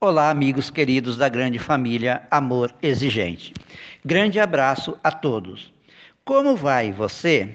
Olá, amigos queridos da grande família Amor Exigente. Grande abraço a todos. Como vai você?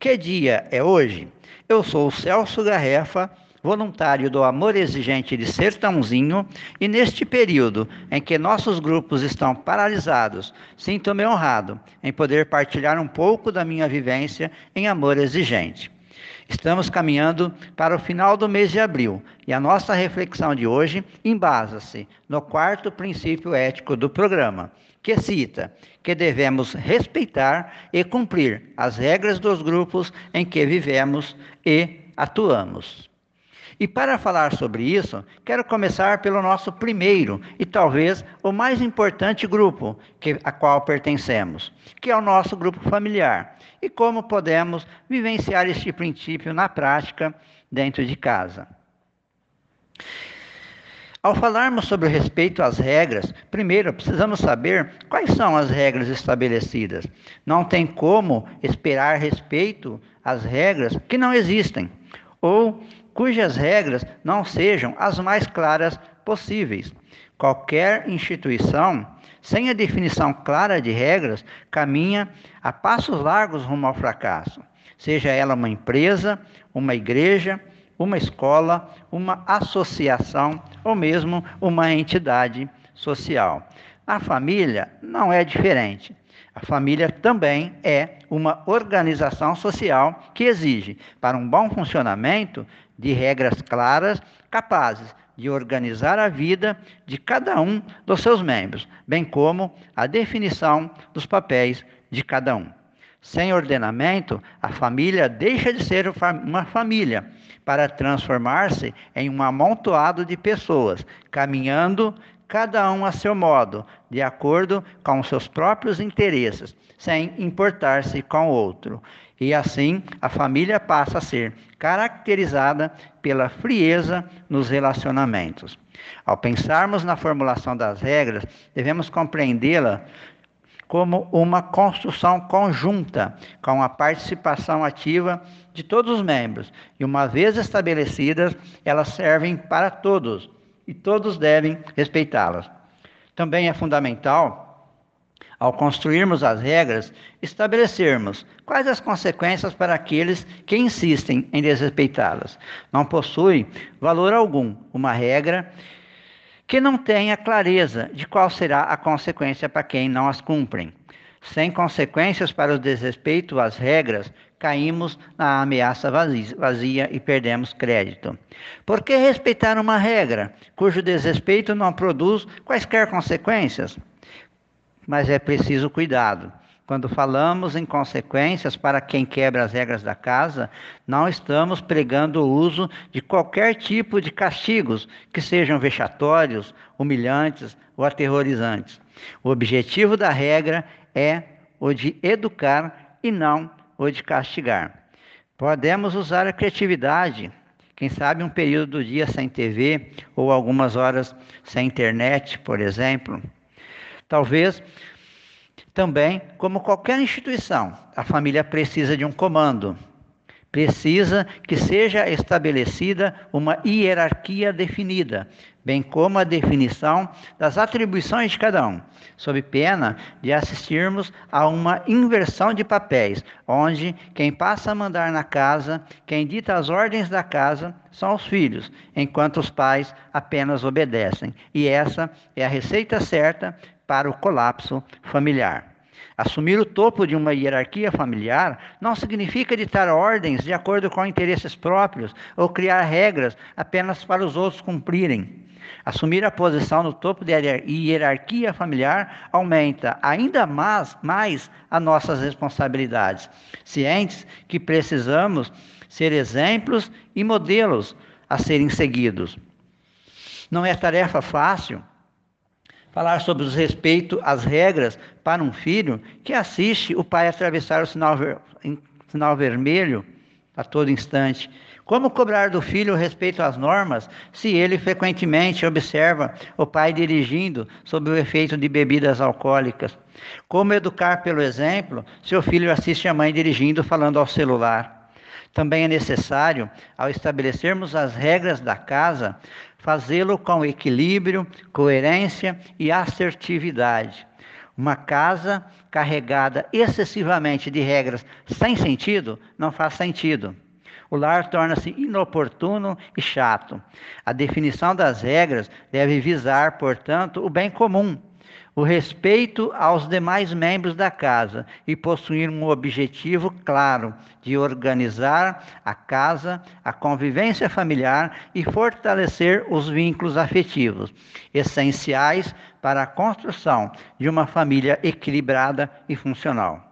Que dia é hoje? Eu sou o Celso Garrefa, voluntário do Amor Exigente de Sertãozinho, e neste período em que nossos grupos estão paralisados, sinto-me honrado em poder partilhar um pouco da minha vivência em Amor Exigente. Estamos caminhando para o final do mês de abril e a nossa reflexão de hoje embasa-se no quarto princípio ético do programa, que cita que devemos respeitar e cumprir as regras dos grupos em que vivemos e atuamos. E para falar sobre isso, quero começar pelo nosso primeiro e talvez o mais importante grupo que, a qual pertencemos, que é o nosso grupo familiar, e como podemos vivenciar este princípio na prática dentro de casa. Ao falarmos sobre o respeito às regras, primeiro precisamos saber quais são as regras estabelecidas. Não tem como esperar respeito às regras que não existem, ou cujas regras não sejam as mais claras possíveis. Qualquer instituição, sem a definição clara de regras, caminha a passos largos rumo ao fracasso. Seja ela uma empresa, uma igreja, uma escola, uma associação ou mesmo uma entidade social. A família não é diferente. A família também é uma organização social que exige, para um bom funcionamento, de regras claras, capazes de organizar a vida de cada um dos seus membros, bem como a definição dos papéis de cada um. Sem ordenamento, a família deixa de ser uma família para transformar-se em um amontoado de pessoas, caminhando cada um a seu modo, de acordo com seus próprios interesses, sem importar-se com o outro. E assim, a família passa a ser caracterizada pela frieza nos relacionamentos. Ao pensarmos na formulação das regras, devemos compreendê-la como uma construção conjunta, com a participação ativa de todos os membros. E uma vez estabelecidas, elas servem para todos e todos devem respeitá-las. Também é fundamental ao construirmos as regras, estabelecermos quais as consequências para aqueles que insistem em desrespeitá-las. Não possui valor algum uma regra que não tenha clareza de qual será a consequência para quem não as cumprem. Sem consequências para o desrespeito às regras, caímos na ameaça vazia e perdemos crédito. Por que respeitar uma regra cujo desrespeito não produz quaisquer consequências? Mas é preciso cuidado. Quando falamos em consequências para quem quebra as regras da casa, não estamos pregando o uso de qualquer tipo de castigos que sejam vexatórios, humilhantes ou aterrorizantes. O objetivo da regra é o de educar e não o de castigar. Podemos usar a criatividade, quem sabe um período do dia sem TV ou algumas horas sem internet, por exemplo. Talvez também, como qualquer instituição, a família precisa de um comando. Precisa que seja estabelecida uma hierarquia definida, bem como a definição das atribuições de cada um, sob pena de assistirmos a uma inversão de papéis, onde quem passa a mandar na casa, quem dita as ordens da casa, são os filhos, enquanto os pais apenas obedecem. E essa é a receita certa para o colapso familiar. Assumir o topo de uma hierarquia familiar não significa ditar ordens de acordo com interesses próprios ou criar regras apenas para os outros cumprirem. Assumir a posição no topo da hierarquia familiar aumenta ainda mais, mais as nossas responsabilidades, cientes que precisamos ser exemplos e modelos a serem seguidos. Não é tarefa fácil falar sobre o respeito às regras para um filho que assiste o pai atravessar o sinal, ver, sinal vermelho a todo instante. Como cobrar do filho o respeito às normas se ele frequentemente observa o pai dirigindo sob o efeito de bebidas alcoólicas? Como educar pelo exemplo se o filho assiste a mãe dirigindo falando ao celular? Também é necessário, ao estabelecermos as regras da casa, fazê-lo com equilíbrio, coerência e assertividade. Uma casa carregada excessivamente de regras sem sentido não faz sentido. O lar torna-se inoportuno e chato. A definição das regras deve visar, portanto, o bem comum, o respeito aos demais membros da casa e possuir um objetivo claro de organizar a casa, a convivência familiar e fortalecer os vínculos afetivos, essenciais para a construção de uma família equilibrada e funcional.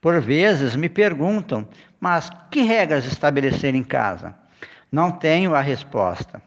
Por vezes me perguntam, mas que regras estabelecer em casa? Não tenho a resposta.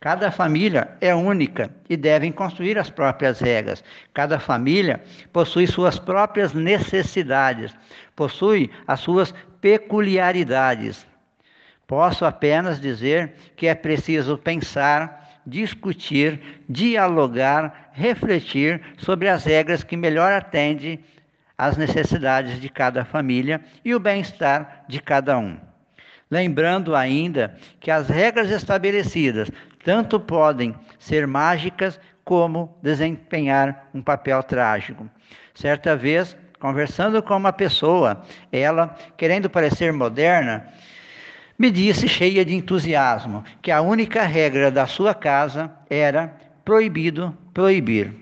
Cada família é única e devem construir as próprias regras. Cada família possui suas próprias necessidades, possui as suas peculiaridades. Posso apenas dizer que é preciso pensar, discutir, dialogar, refletir sobre as regras que melhor atendem às necessidades de cada família e o bem-estar de cada um. Lembrando ainda que as regras estabelecidas tanto podem ser mágicas como desempenhar um papel trágico. Certa vez, conversando com uma pessoa, ela, querendo parecer moderna, me disse, cheia de entusiasmo, que a única regra da sua casa era proibido proibir.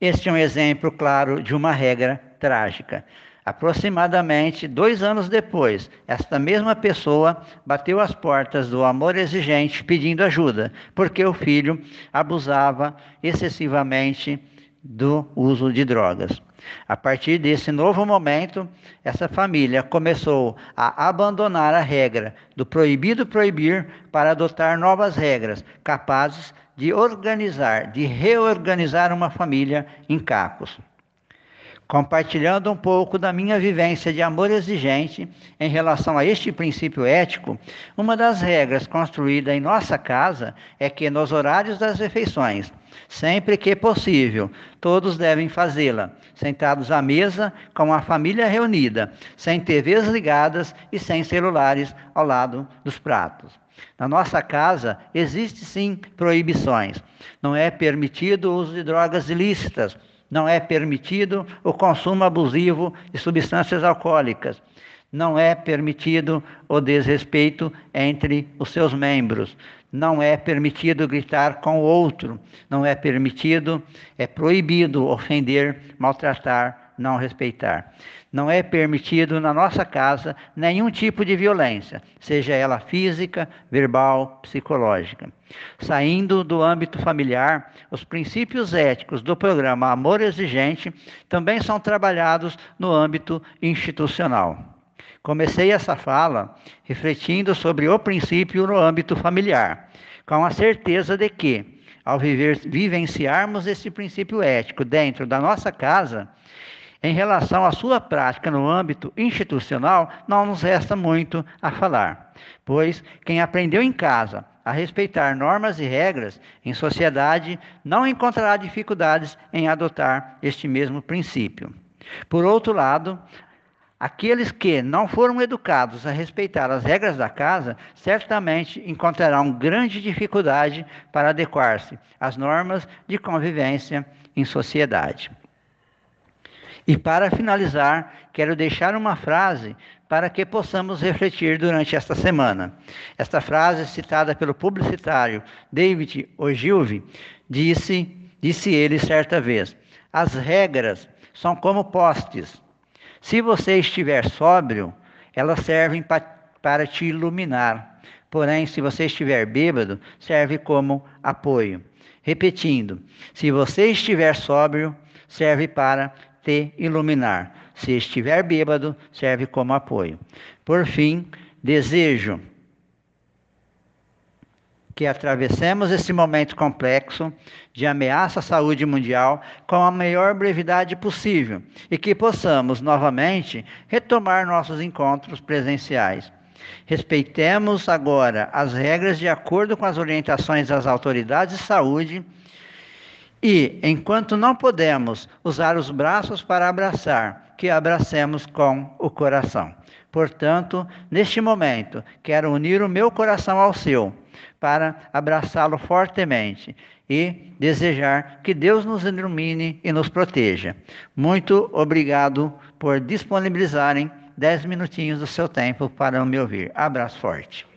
Este é um exemplo claro de uma regra trágica. Aproximadamente dois anos depois, esta mesma pessoa bateu as portas do amor exigente pedindo ajuda, porque o filho abusava excessivamente do uso de drogas. A partir desse novo momento, essa família começou a abandonar a regra do proibido proibir para adotar novas regras capazes de organizar, de reorganizar uma família em cacos compartilhando um pouco da minha vivência de amor exigente em relação a este princípio ético, uma das regras construída em nossa casa é que nos horários das refeições, sempre que possível, todos devem fazê-la, sentados à mesa com a família reunida, sem TVs ligadas e sem celulares ao lado dos pratos. Na nossa casa existe sim proibições. Não é permitido o uso de drogas ilícitas não é permitido o consumo abusivo de substâncias alcoólicas. Não é permitido o desrespeito entre os seus membros. Não é permitido gritar com o outro. Não é permitido, é proibido ofender, maltratar, não respeitar. Não é permitido na nossa casa nenhum tipo de violência, seja ela física, verbal, psicológica. Saindo do âmbito familiar, os princípios éticos do programa Amor Exigente também são trabalhados no âmbito institucional. Comecei essa fala refletindo sobre o princípio no âmbito familiar, com a certeza de que, ao viver, vivenciarmos esse princípio ético dentro da nossa casa, em relação à sua prática no âmbito institucional, não nos resta muito a falar, pois quem aprendeu em casa a respeitar normas e regras em sociedade não encontrará dificuldades em adotar este mesmo princípio. Por outro lado, aqueles que não foram educados a respeitar as regras da casa certamente encontrarão grande dificuldade para adequar-se às normas de convivência em sociedade. E para finalizar, quero deixar uma frase para que possamos refletir durante esta semana. Esta frase, citada pelo publicitário David Ogilvy, disse, disse ele certa vez: As regras são como postes. Se você estiver sóbrio, elas servem pa para te iluminar. Porém, se você estiver bêbado, serve como apoio. Repetindo, se você estiver sóbrio, serve para te iluminar. Se estiver bêbado, serve como apoio. Por fim, desejo que atravessemos esse momento complexo de ameaça à saúde mundial com a maior brevidade possível e que possamos novamente retomar nossos encontros presenciais. Respeitemos agora as regras de acordo com as orientações das autoridades de saúde e, enquanto não podemos usar os braços para abraçar, que abracemos com o coração. Portanto, neste momento, quero unir o meu coração ao seu para abraçá-lo fortemente e desejar que Deus nos ilumine e nos proteja. Muito obrigado por disponibilizarem dez minutinhos do seu tempo para me ouvir. Abraço forte.